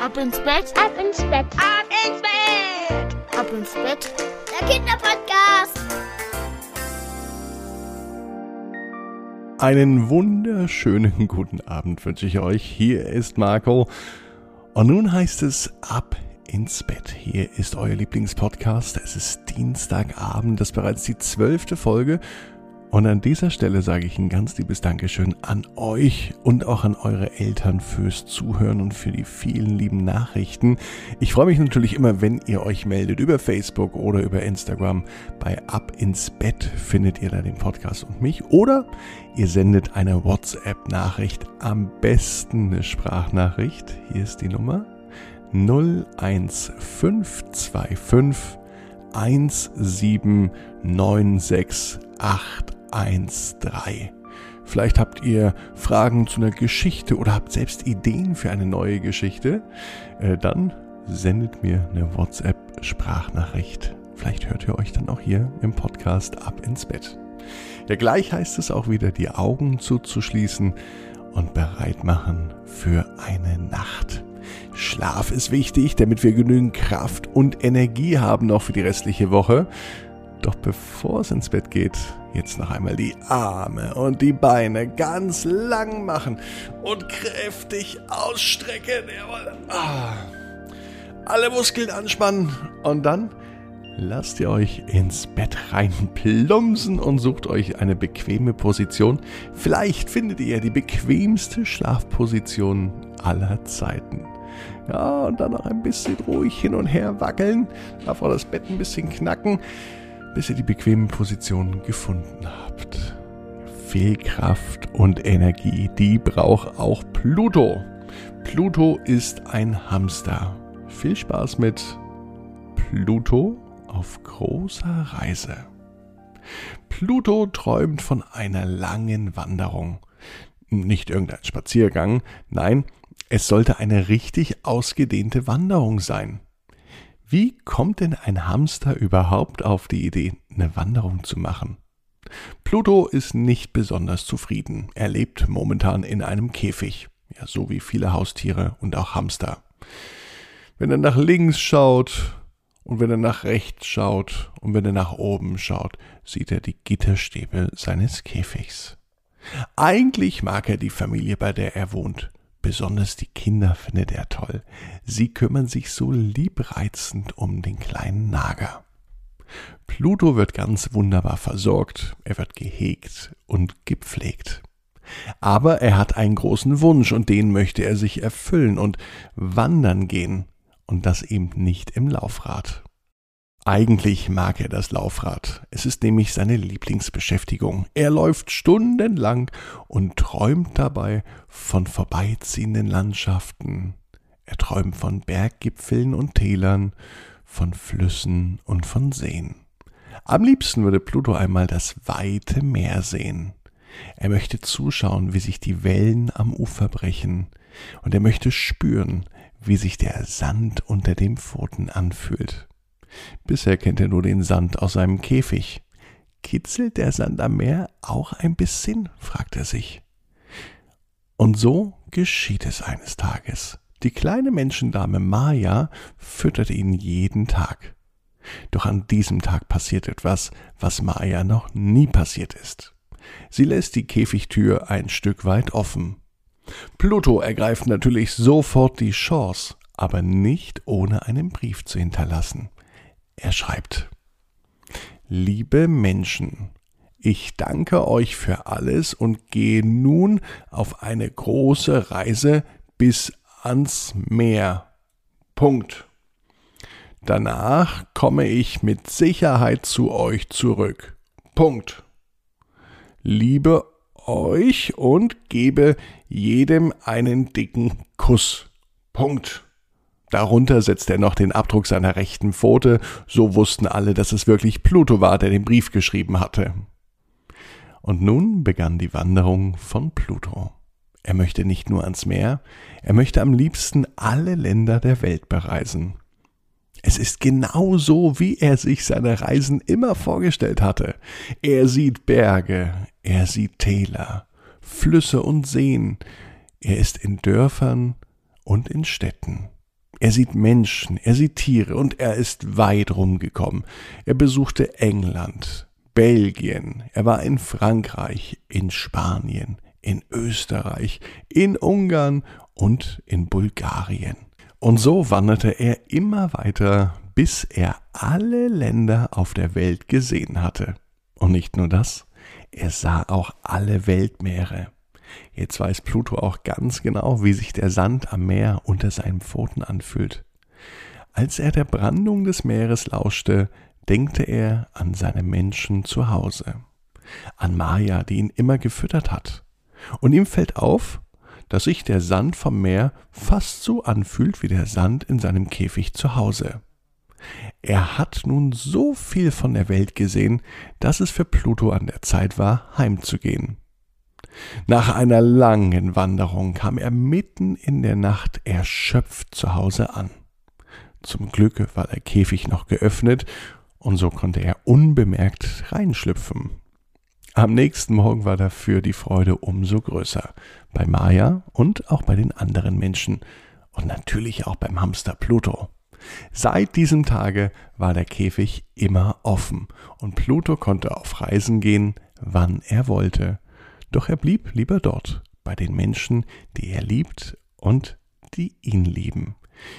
Ab ins Bett, Ab ins Bett. Ab ins Bett. ab ins Bett. Der Kinderpodcast. Einen wunderschönen guten Abend wünsche ich euch. Hier ist Marco. Und nun heißt es ab ins Bett. Hier ist euer Lieblingspodcast. Es ist Dienstagabend, das ist bereits die zwölfte Folge. Und an dieser Stelle sage ich ein ganz liebes Dankeschön an euch und auch an eure Eltern fürs Zuhören und für die vielen lieben Nachrichten. Ich freue mich natürlich immer, wenn ihr euch meldet über Facebook oder über Instagram. Bei Ab ins Bett findet ihr da den Podcast und mich. Oder ihr sendet eine WhatsApp-Nachricht, am besten eine Sprachnachricht. Hier ist die Nummer 01525 1796813. Vielleicht habt ihr Fragen zu einer Geschichte oder habt selbst Ideen für eine neue Geschichte. Äh, dann sendet mir eine WhatsApp-Sprachnachricht. Vielleicht hört ihr euch dann auch hier im Podcast ab ins Bett. Ja, gleich heißt es auch wieder, die Augen zuzuschließen und bereit machen für eine Nacht. Schlaf ist wichtig, damit wir genügend Kraft und Energie haben noch für die restliche Woche. Doch bevor es ins Bett geht, jetzt noch einmal die Arme und die Beine ganz lang machen und kräftig ausstrecken. Jawohl. Ah. Alle Muskeln anspannen und dann lasst ihr euch ins Bett rein plumpsen und sucht euch eine bequeme Position. Vielleicht findet ihr die bequemste Schlafposition aller Zeiten. Ja, und dann noch ein bisschen ruhig hin und her wackeln, auch das Bett ein bisschen knacken, bis ihr die bequeme Position gefunden habt. Viel Kraft und Energie, die braucht auch Pluto. Pluto ist ein Hamster. Viel Spaß mit Pluto auf großer Reise. Pluto träumt von einer langen Wanderung. Nicht irgendein Spaziergang, nein, es sollte eine richtig ausgedehnte Wanderung sein. Wie kommt denn ein Hamster überhaupt auf die Idee, eine Wanderung zu machen? Pluto ist nicht besonders zufrieden. Er lebt momentan in einem Käfig, ja, so wie viele Haustiere und auch Hamster. Wenn er nach links schaut und wenn er nach rechts schaut und wenn er nach oben schaut, sieht er die Gitterstäbe seines Käfigs. Eigentlich mag er die Familie, bei der er wohnt. Besonders die Kinder findet er toll. Sie kümmern sich so liebreizend um den kleinen Nager. Pluto wird ganz wunderbar versorgt, er wird gehegt und gepflegt. Aber er hat einen großen Wunsch und den möchte er sich erfüllen und wandern gehen und das eben nicht im Laufrad. Eigentlich mag er das Laufrad. Es ist nämlich seine Lieblingsbeschäftigung. Er läuft stundenlang und träumt dabei von vorbeiziehenden Landschaften. Er träumt von Berggipfeln und Tälern, von Flüssen und von Seen. Am liebsten würde Pluto einmal das weite Meer sehen. Er möchte zuschauen, wie sich die Wellen am Ufer brechen, und er möchte spüren, wie sich der Sand unter dem Pfoten anfühlt. Bisher kennt er nur den Sand aus seinem Käfig. Kitzelt der Sand am Meer auch ein bisschen? fragt er sich. Und so geschieht es eines Tages. Die kleine Menschendame Maya füttert ihn jeden Tag. Doch an diesem Tag passiert etwas, was Maya noch nie passiert ist. Sie lässt die Käfigtür ein Stück weit offen. Pluto ergreift natürlich sofort die Chance, aber nicht ohne einen Brief zu hinterlassen. Er schreibt Liebe Menschen, ich danke euch für alles und gehe nun auf eine große Reise bis ans Meer. Punkt. Danach komme ich mit Sicherheit zu euch zurück. Punkt. Liebe euch und gebe jedem einen dicken Kuss. Punkt. Darunter setzt er noch den Abdruck seiner rechten Pfote, so wussten alle, dass es wirklich Pluto war, der den Brief geschrieben hatte. Und nun begann die Wanderung von Pluto. Er möchte nicht nur ans Meer, er möchte am liebsten alle Länder der Welt bereisen. Es ist genau so, wie er sich seine Reisen immer vorgestellt hatte. Er sieht Berge, er sieht Täler, Flüsse und Seen, er ist in Dörfern und in Städten. Er sieht Menschen, er sieht Tiere und er ist weit rumgekommen. Er besuchte England, Belgien, er war in Frankreich, in Spanien, in Österreich, in Ungarn und in Bulgarien. Und so wanderte er immer weiter, bis er alle Länder auf der Welt gesehen hatte. Und nicht nur das, er sah auch alle Weltmeere. Jetzt weiß Pluto auch ganz genau, wie sich der Sand am Meer unter seinen Pfoten anfühlt. Als er der Brandung des Meeres lauschte, denkte er an seine Menschen zu Hause, an Maya, die ihn immer gefüttert hat. Und ihm fällt auf, dass sich der Sand vom Meer fast so anfühlt wie der Sand in seinem Käfig zu Hause. Er hat nun so viel von der Welt gesehen, dass es für Pluto an der Zeit war, heimzugehen. Nach einer langen Wanderung kam er mitten in der Nacht erschöpft zu Hause an. Zum Glück war der Käfig noch geöffnet, und so konnte er unbemerkt reinschlüpfen. Am nächsten Morgen war dafür die Freude umso größer, bei Maya und auch bei den anderen Menschen und natürlich auch beim Hamster Pluto. Seit diesem Tage war der Käfig immer offen und Pluto konnte auf Reisen gehen, wann er wollte doch er blieb lieber dort, bei den Menschen, die er liebt und die ihn lieben.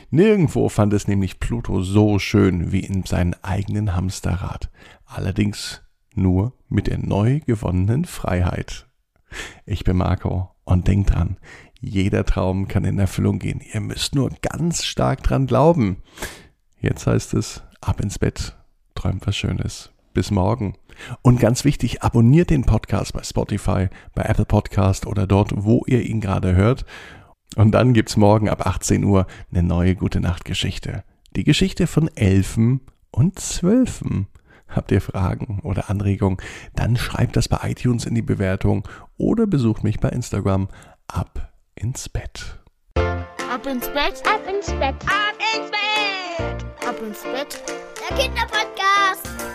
Nirgendwo fand es nämlich Pluto so schön wie in seinem eigenen Hamsterrad, allerdings nur mit der neu gewonnenen Freiheit. Ich bin Marco und denkt dran, jeder Traum kann in Erfüllung gehen. Ihr müsst nur ganz stark dran glauben. Jetzt heißt es, ab ins Bett, träumt was Schönes. Bis morgen. Und ganz wichtig, abonniert den Podcast bei Spotify, bei Apple Podcast oder dort, wo ihr ihn gerade hört. Und dann gibt's morgen ab 18 Uhr eine neue Gute Nacht Geschichte. Die Geschichte von Elfen und Zwölfen. Habt ihr Fragen oder Anregungen? Dann schreibt das bei iTunes in die Bewertung oder besucht mich bei Instagram. Ab ins Bett. Ab ins Bett, Ab ins Bett. ab ins Bett, Ab ins Bett. Der Kinderpodcast.